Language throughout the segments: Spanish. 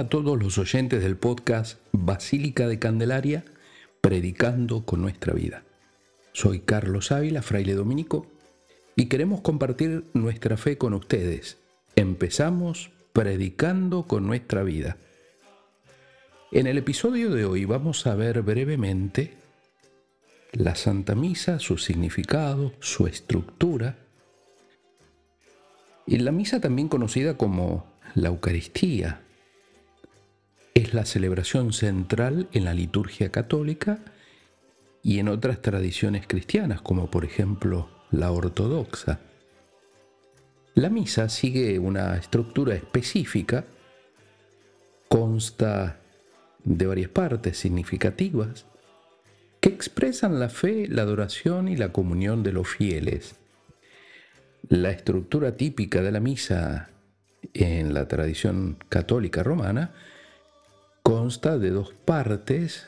a todos los oyentes del podcast Basílica de Candelaria, predicando con nuestra vida. Soy Carlos Ávila, fraile dominico, y queremos compartir nuestra fe con ustedes. Empezamos predicando con nuestra vida. En el episodio de hoy vamos a ver brevemente la Santa Misa, su significado, su estructura, y la misa también conocida como la Eucaristía. Es la celebración central en la liturgia católica y en otras tradiciones cristianas, como por ejemplo la ortodoxa. La misa sigue una estructura específica, consta de varias partes significativas que expresan la fe, la adoración y la comunión de los fieles. La estructura típica de la misa en la tradición católica romana consta de dos partes,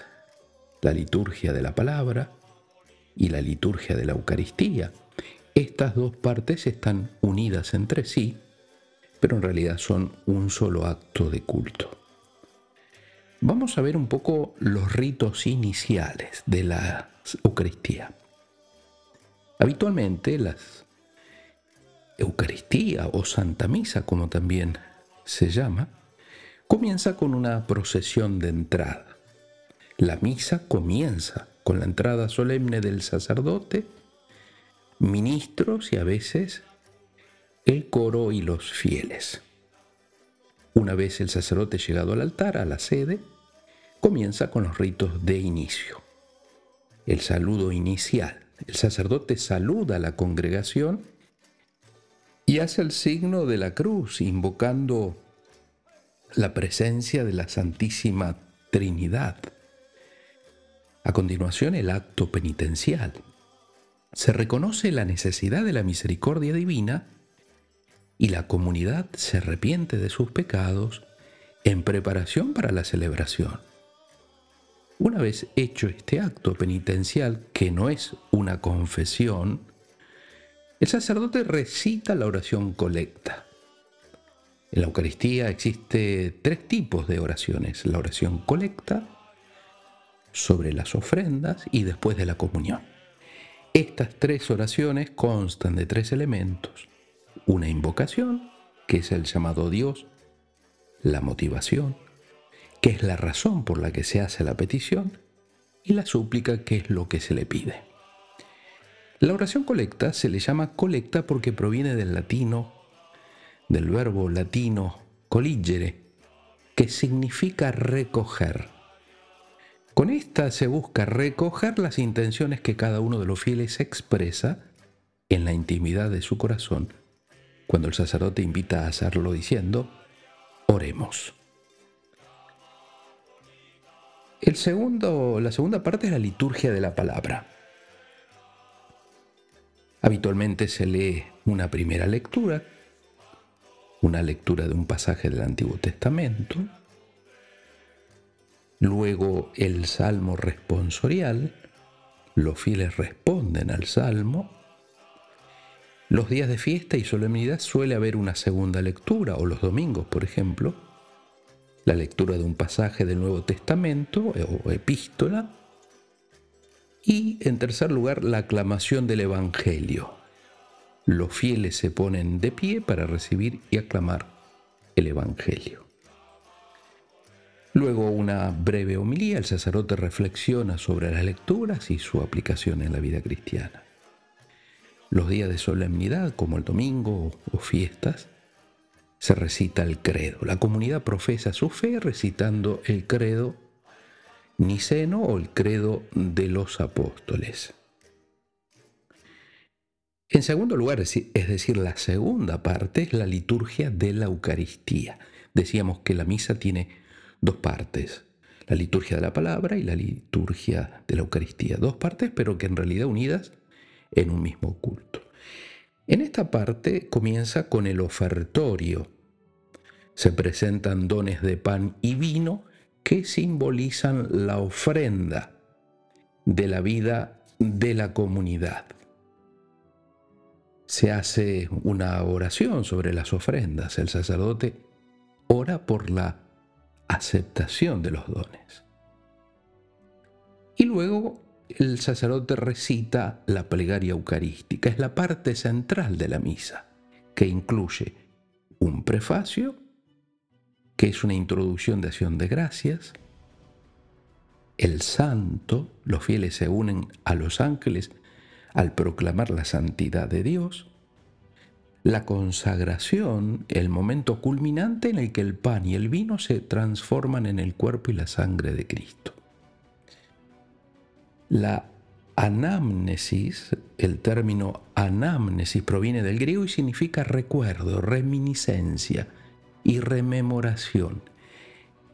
la liturgia de la palabra y la liturgia de la Eucaristía. Estas dos partes están unidas entre sí, pero en realidad son un solo acto de culto. Vamos a ver un poco los ritos iniciales de la Eucaristía. Habitualmente las Eucaristía o Santa Misa, como también se llama, comienza con una procesión de entrada. La misa comienza con la entrada solemne del sacerdote, ministros y a veces el coro y los fieles. Una vez el sacerdote llegado al altar, a la sede, comienza con los ritos de inicio. El saludo inicial. El sacerdote saluda a la congregación y hace el signo de la cruz, invocando la presencia de la Santísima Trinidad. A continuación, el acto penitencial. Se reconoce la necesidad de la misericordia divina y la comunidad se arrepiente de sus pecados en preparación para la celebración. Una vez hecho este acto penitencial, que no es una confesión, el sacerdote recita la oración colecta. En la Eucaristía existe tres tipos de oraciones. La oración colecta, sobre las ofrendas y después de la comunión. Estas tres oraciones constan de tres elementos. Una invocación, que es el llamado Dios, la motivación, que es la razón por la que se hace la petición, y la súplica, que es lo que se le pide. La oración colecta se le llama colecta porque proviene del latino, del verbo latino coligere, que significa recoger. Con esta se busca recoger las intenciones que cada uno de los fieles expresa en la intimidad de su corazón, cuando el sacerdote invita a hacerlo diciendo, oremos. El segundo, la segunda parte es la liturgia de la palabra. Habitualmente se lee una primera lectura, una lectura de un pasaje del Antiguo Testamento, luego el salmo responsorial, los fieles responden al salmo, los días de fiesta y solemnidad suele haber una segunda lectura, o los domingos, por ejemplo, la lectura de un pasaje del Nuevo Testamento o epístola, y en tercer lugar, la aclamación del Evangelio. Los fieles se ponen de pie para recibir y aclamar el Evangelio. Luego una breve homilía, el sacerdote reflexiona sobre las lecturas y su aplicación en la vida cristiana. Los días de solemnidad, como el domingo o fiestas, se recita el credo. La comunidad profesa su fe recitando el credo niceno o el credo de los apóstoles. En segundo lugar, es decir, la segunda parte es la liturgia de la Eucaristía. Decíamos que la misa tiene dos partes, la liturgia de la palabra y la liturgia de la Eucaristía. Dos partes, pero que en realidad unidas en un mismo culto. En esta parte comienza con el ofertorio. Se presentan dones de pan y vino que simbolizan la ofrenda de la vida de la comunidad. Se hace una oración sobre las ofrendas. El sacerdote ora por la aceptación de los dones. Y luego el sacerdote recita la plegaria eucarística, es la parte central de la misa, que incluye un prefacio, que es una introducción de acción de gracias, el santo, los fieles se unen a los ángeles al proclamar la santidad de Dios, la consagración, el momento culminante en el que el pan y el vino se transforman en el cuerpo y la sangre de Cristo. La anamnesis, el término anamnesis proviene del griego y significa recuerdo, reminiscencia y rememoración.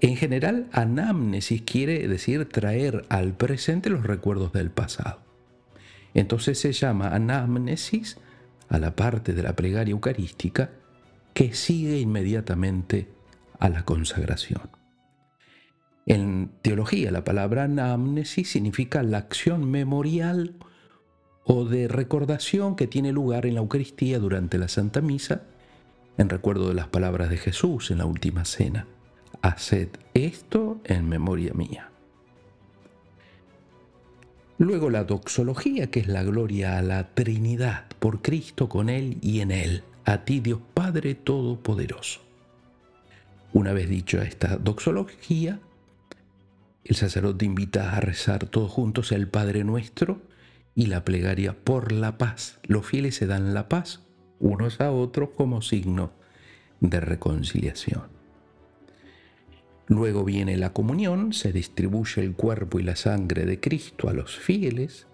En general, anamnesis quiere decir traer al presente los recuerdos del pasado. Entonces se llama anamnesis a la parte de la plegaria eucarística que sigue inmediatamente a la consagración. En teología, la palabra anamnesis significa la acción memorial o de recordación que tiene lugar en la Eucaristía durante la Santa Misa, en recuerdo de las palabras de Jesús en la última cena. Haced esto en memoria mía. Luego la doxología, que es la gloria a la Trinidad, por Cristo, con Él y en Él, a ti Dios Padre Todopoderoso. Una vez dicho esta doxología, el sacerdote invita a rezar todos juntos el Padre Nuestro y la plegaria por la paz. Los fieles se dan la paz unos a otros como signo de reconciliación. Luego viene la comunión, se distribuye el cuerpo y la sangre de Cristo a los fieles.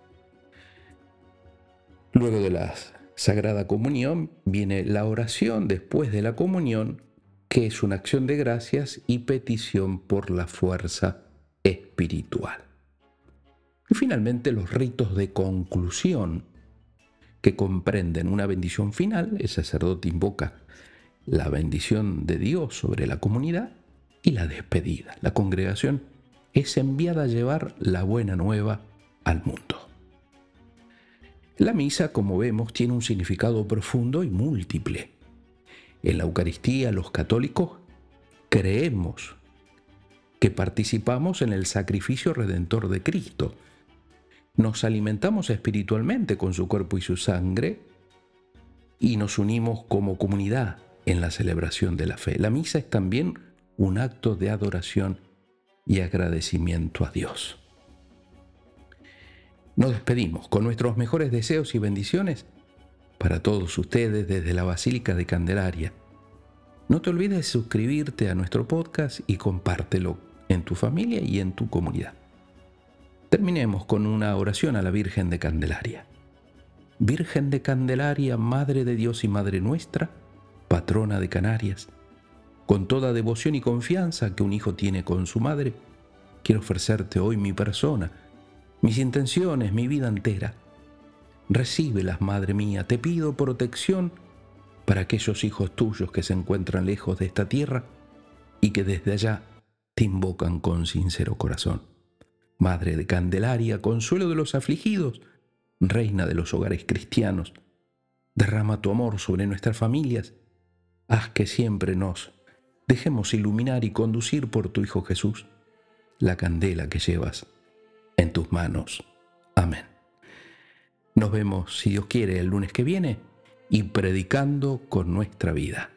Luego de la Sagrada Comunión viene la oración después de la comunión, que es una acción de gracias y petición por la fuerza espiritual. Y finalmente los ritos de conclusión, que comprenden una bendición final, el sacerdote invoca la bendición de Dios sobre la comunidad, y la despedida. La congregación es enviada a llevar la buena nueva al mundo. La misa, como vemos, tiene un significado profundo y múltiple. En la Eucaristía los católicos creemos que participamos en el sacrificio redentor de Cristo. Nos alimentamos espiritualmente con su cuerpo y su sangre y nos unimos como comunidad en la celebración de la fe. La misa es también un acto de adoración y agradecimiento a Dios. Nos despedimos con nuestros mejores deseos y bendiciones para todos ustedes desde la Basílica de Candelaria. No te olvides de suscribirte a nuestro podcast y compártelo en tu familia y en tu comunidad. Terminemos con una oración a la Virgen de Candelaria. Virgen de Candelaria, Madre de Dios y Madre nuestra, patrona de Canarias, con toda devoción y confianza que un hijo tiene con su madre, quiero ofrecerte hoy mi persona, mis intenciones, mi vida entera. Recíbelas, Madre mía, te pido protección para aquellos hijos tuyos que se encuentran lejos de esta tierra y que desde allá te invocan con sincero corazón. Madre de Candelaria, consuelo de los afligidos, reina de los hogares cristianos, derrama tu amor sobre nuestras familias, haz que siempre nos dejemos iluminar y conducir por tu Hijo Jesús la candela que llevas en tus manos. Amén. Nos vemos, si Dios quiere, el lunes que viene y predicando con nuestra vida.